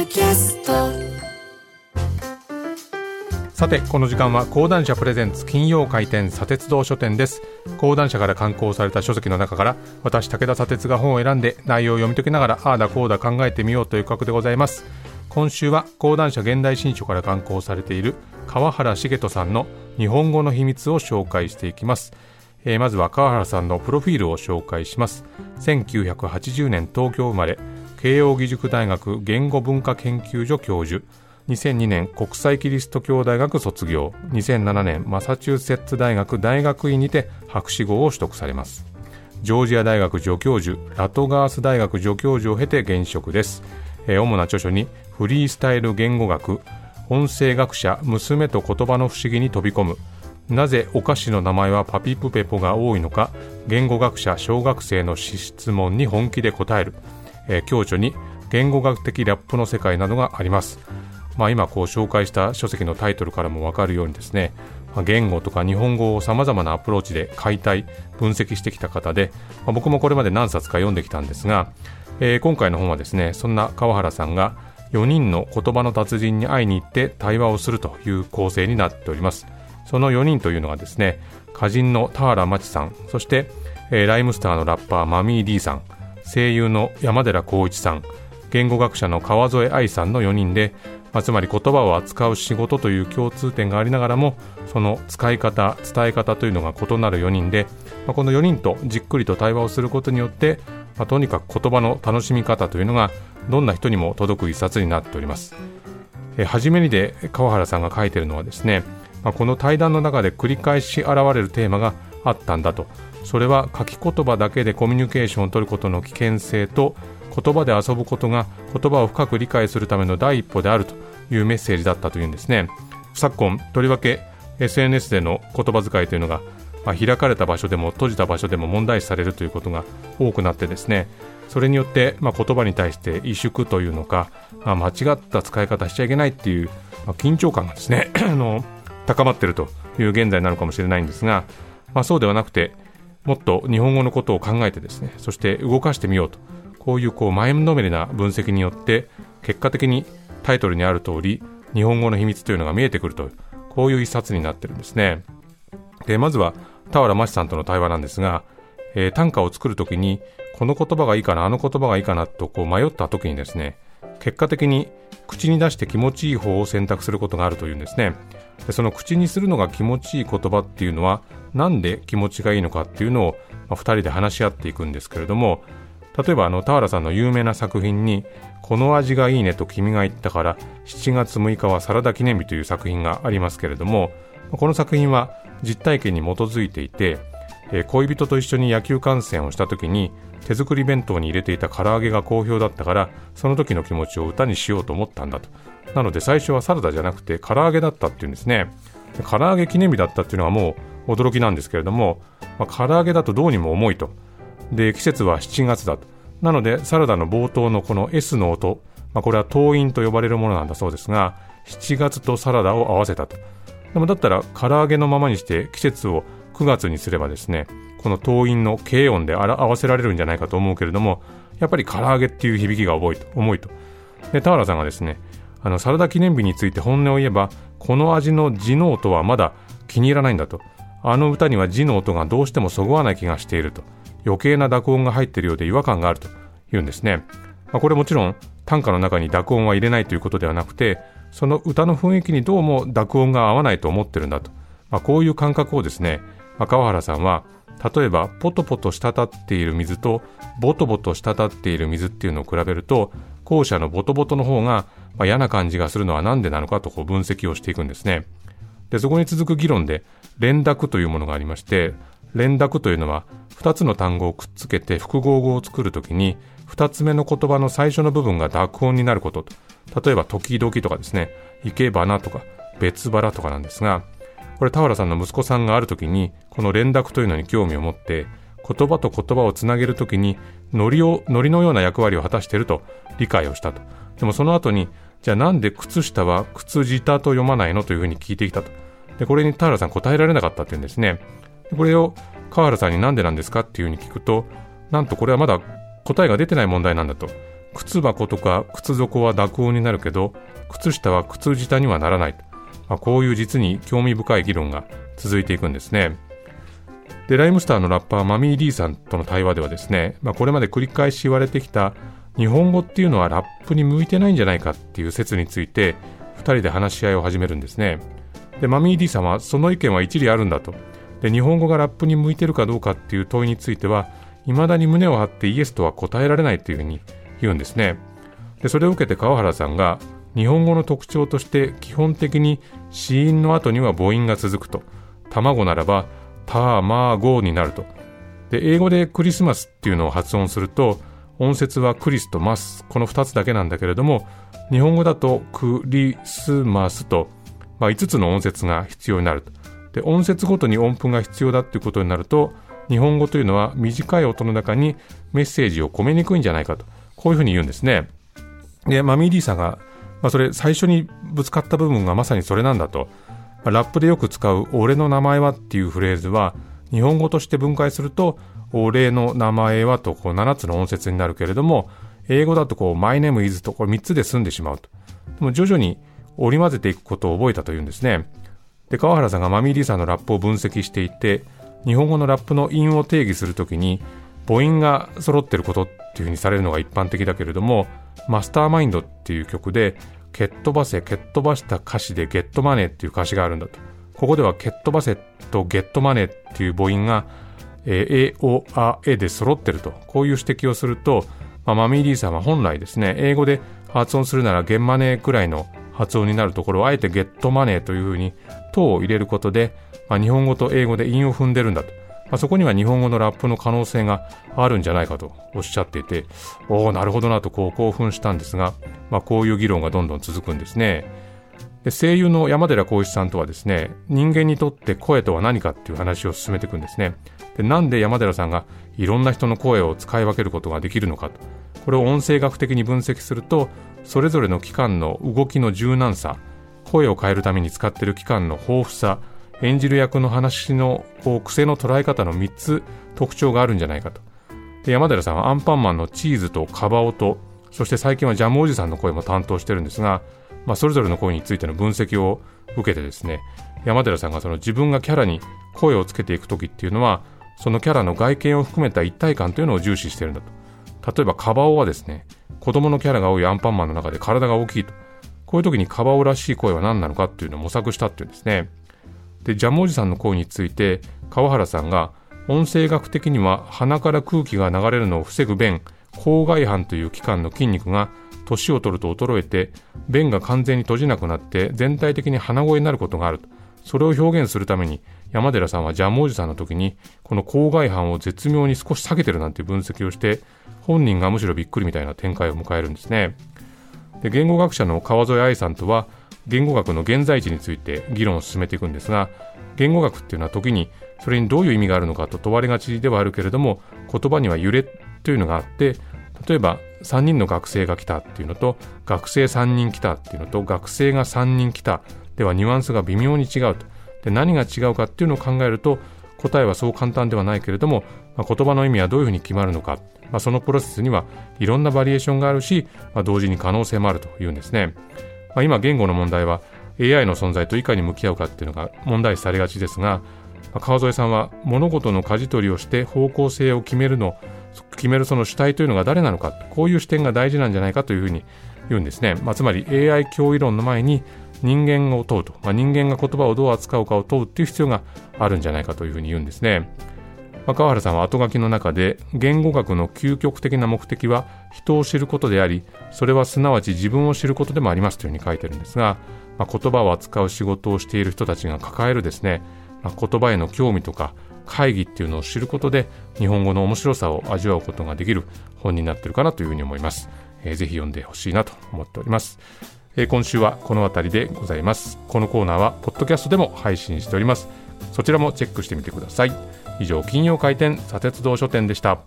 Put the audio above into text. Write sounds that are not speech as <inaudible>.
ドキャスト。さてこの時間は講談社プレゼンツ金曜回転砂鉄道書店です。講談社から刊行された書籍の中から私武田砂鉄が本を選んで内容を読み解きながらああだこうだ考えてみようという企画でございます。今週は講談社現代新書から刊行されている川原茂人さんの日本語の秘密を紹介していきます。えー、まずは川原さんのプロフィールを紹介します。1980年東京生まれ。慶應義塾大学言語文化研究所教授。2002年国際キリスト教大学卒業。2007年マサチューセッツ大学大学院にて博士号を取得されます。ジョージア大学助教授ラトガース大学助教授を経て現職です、えー、主な著書にフリースタイル言語学音声学者娘と言葉の不思議に飛び込む。なぜお菓子の名前はパピプペポが多いのか言語学者小学生の質問に本気で答える、えー、共著に言語学的ラップの世界などがあります、まあ、今こう紹介した書籍のタイトルからも分かるようにですねま言語とか日本語をさまざまなアプローチで解体分析してきた方で、まあ、僕もこれまで何冊か読んできたんですが、えー、今回の本はですねそんな川原さんが4人の言葉の達人に会いに行って対話をするという構成になっております。その4人というのがですね歌人の田原町さんそして、えー、ライムスターのラッパーマミー D さん声優の山寺宏一さん言語学者の川添愛さんの4人で、まあ、つまり言葉を扱う仕事という共通点がありながらもその使い方伝え方というのが異なる4人で、まあ、この4人とじっくりと対話をすることによって、まあ、とにかく言葉の楽しみ方というのがどんな人にも届く一冊になっております。え初めにで川原さんが書いてるのはですねま、この対談の中で繰り返し現れるテーマがあったんだと。それは書き言葉だけでコミュニケーションを取ることの危険性と言葉で遊ぶことが言葉を深く理解するための第一歩であるというメッセージだったというんですね。昨今とりわけ SNS での言葉遣いというのが、まあ、開かれた場所でも閉じた場所でも問題視されるということが多くなってですね。それによって、まあ、言葉に対して萎縮というのか、まあ、間違った使い方しちゃいけないっていう、ま、緊張感がですね <clears throat> 高まっているという現在なのかもしれないんですが、まあ、そうではなくてもっと日本語のことを考えてですねそして動かしてみようと。こういうこう前のめりな分析によって結果的にタイトルにある通り日本語の秘密というのが見えてくるとこういう一冊になってるんですね。でまずは田原真史さんとの対話なんですが、えー、短歌を作るときにこの言葉がいいかなあの言葉がいいかなとこう迷った時にですね結果的に口に出して気持ちいい方を選択することがあるというんですね。その口にするのが気持ちいい言葉っていうのはなんで気持ちがいいのかっていうのを、まあ、2人で話し合っていくんですけれども例えばあの田原さんの有名な作品に「この味がいいねと君が言ったから7月6日はサラダ記念日」という作品がありますけれどもこの作品は実体験に基づいていて、え恋人と一緒に野球観戦をした時に手作り弁当に入れていた唐揚げが好評だったからその時の気持ちを歌にしようと思ったんだと。なので最初はサラダじゃなくて唐揚げだったっていうんですね。唐揚げ記念日だったっていうのはもう驚きなんですけれども、まあ、唐揚げだとどうにも重いと。で季節は7月だと。なのでサラダの冒頭のこの S の音、まあ、これは党員と呼ばれるものなんだそうですが7月とサラダを合わせたと。でもだったら唐揚げのままにして季節を9月にすればですねこの党員の軽音で合わせられるんじゃないかと思うけれどもやっぱり唐揚げっていう響きが重いと重いと。で田原さんがですねあのサラダ記念日について本音を言えばこの味の字の音はまだ気に入らないんだと。あの歌には字の音がどうしてもそぐわない気がしていると。余計な濁音が入っているようで違和感があると。言うんですね、まあ、これもちろん短歌の中に濁音は入れないということではなくてその歌の雰囲気にどうも濁音が合わないと思ってるんだと、まあ、こういう感覚をですね、川原さんは例えばポトポト滴っている水とボトボト滴っている水っていうのを比べると後者のボトボトの方がまあ、嫌な感じがするのは何でなのかとこう分析をしていくんですね。で、そこに続く議論で連絡というものがありまして、連絡というのは2つの単語をくっつけて複合語を作るときに2つ目の言葉の最初の部分が濁音になること例えば時々とかですね生け花とか別腹とかなんですがこれ田原さんの息子さんがある時にこの連絡というのに興味を持って言葉と言葉をつなげるときにノリをノリのような役割を果たしていると理解をしたとでもその後に、じゃあなんで靴下は靴下と読まないのというふうに聞いてきたと。で、これに田原さん答えられなかったっていうんですね。これを川原さんになんでなんですかっていうふうに聞くと、なんとこれはまだ答えが出てない問題なんだと。靴箱とか靴底は濁音になるけど靴下は靴下にはならない、まあ、こういう実に興味深い議論が続いていくんですねでライムスターのラッパーマミー・リーさんとの対話ではですね、まあ、これまで繰り返し言われてきた日本語っていうのはラップに向いてないんじゃないかっていう説について2人で話し合いを始めるんですね。でマミー・リーさんはその意見は一理あるんだと。で日本語がラップに向いてるかどうかっていう問いについては未だに胸を張ってイエスとは答えられないというふうに言うんですね。でそれを受けて川原さんが日本語の特徴として基本的に子音の後には母音が続くと。卵ならばたまごになると。で英語でクリスマスっていうのを発音すると音節はクリスとマスこの2つだけなんだけれども日本語だとクリスマスと、まあ、5つの音節が必要になると。で音節ごとに音符が必要だっていうことになると日本語というのは短い音の中にメッセージを込めにくいんじゃないかと。こういうふうに言うんですね。でマミー・ディさんが、まあ、それ最初にぶつかった部分がまさにそれなんだと。ラップでよく使う「俺の名前は」っていうフレーズは日本語として分解すると「俺の名前は」とこう7つの音節になるけれども英語だとこう「My name is」とこれ3つで済んでしまうと。でも徐々に織り交ぜていくことを覚えたというんですね。で川原さんがマミー・リーさんのラップを分析していて日本語のラップの韻を定義するときに母音が揃ってることっていうふうにされるのが一般的だけれどもマスターマインドっていう曲で蹴っ飛ばせ蹴っ飛ばした歌詞でゲットマネーっていう歌詞があるんだと。ここでは蹴っ飛ばせとゲットマネーっていう母音が、えー、A、O、A、E で揃ってると。こういう指摘をすると、まあ、マミー・リーさんは本来ですね英語で発音するならゲンマネーくらいの発音になるところをあえてゲットマネーというふうに「と」を入れることで、まあ、日本語と英語で韻を踏んでるんだと、まあ、そこには日本語のラップの可能性があるんじゃないかとおっしゃっていておおなるほどなとこう興奮したんですが、まあ、こういう議論がどんどん続くんですね。で声優の山寺宏一さんとはですね人間にとって声とは何かっていう話を進めていくんですね。でなんで山寺さんがいろんな人の声を使い分けることができるのかと。これを音声学的に分析するとそれぞれの器官の動きの柔軟さ声を変えるために使っている器官の豊富さ演じる役の話のこう癖の捉え方の3つ特徴があるんじゃないかとで山寺さんはアンパンマンのチーズとカバオとそして最近はジャムおじさんの声も担当してるんですが、まあ、それぞれの声についての分析を受けてですね山寺さんがその自分がキャラに声をつけていく時っていうのはそのキャラの外見を含めた一体感というのを重視してるんだと例えばカバオはですね子供のキャラが多いアンパンマンの中で体が大きいと。こういう時にカバオらしい声は何なのかっていうのを模索したっていうんですね。で、ジャムおじさんの声について、川原さんが、音声学的には鼻から空気が流れるのを防ぐ弁、口外斑という器官の筋肉が年を取ると衰えて、弁が完全に閉じなくなって全体的に鼻声になることがある。それを表現するために山寺さんはジャムおじさんの時にこの口外斑を絶妙に少し下げてるなんて分析をして本人がむしろびっくりみたいな展開を迎えるんですねで言語学者の川添愛さんとは言語学の現在地について議論を進めていくんですが言語学っていうのは時にそれにどういう意味があるのかと問われがちではあるけれども言葉には揺れというのがあって例えば3人の学生が来たっていうのと学生3人来たっていうのと学生が3人来たではニュアンスが微妙に違うと。で何が違うかっていうのを考えると答えはそう簡単ではないけれども、まあ、言葉の意味はどういうふうに決まるのか、まあ、そのプロセスにはいろんなバリエーションがあるし、まあ、同時に可能性もあるというんですね、まあ、今言語の問題は AI の存在といかに向き合うかっていうのが問題視されがちですが、まあ、川添さんは物事の舵取りをして方向性を決めるの決めるその主体というのが誰なのかこういう視点が大事なんじゃないかというふうに言うんですね、まあ、つまり AI 脅威論の前に人間を問うと、まあ、人間が言葉をどう扱うかを問うっていう必要があるんじゃないかというふうに言うんですね。川原さんは後書きの中で言語学の究極的な目的は人を知ることでありそれはすなわち自分を知ることでもありますというふうに書いてるんですが、まあ、言葉を扱う仕事をしている人たちが抱えるですね、まあ、言葉への興味とか会議っていうのを知ることで日本語の面白さを味わうことができる本になってるかなというふうに思います、えー、ぜひ読んでほしいなと思っておりますえー、今週はこの辺りでございます。このコーナーは、ポッドキャストでも配信しております。そちらもチェックしてみてください。以上、金曜回転、砂鉄道書店でした。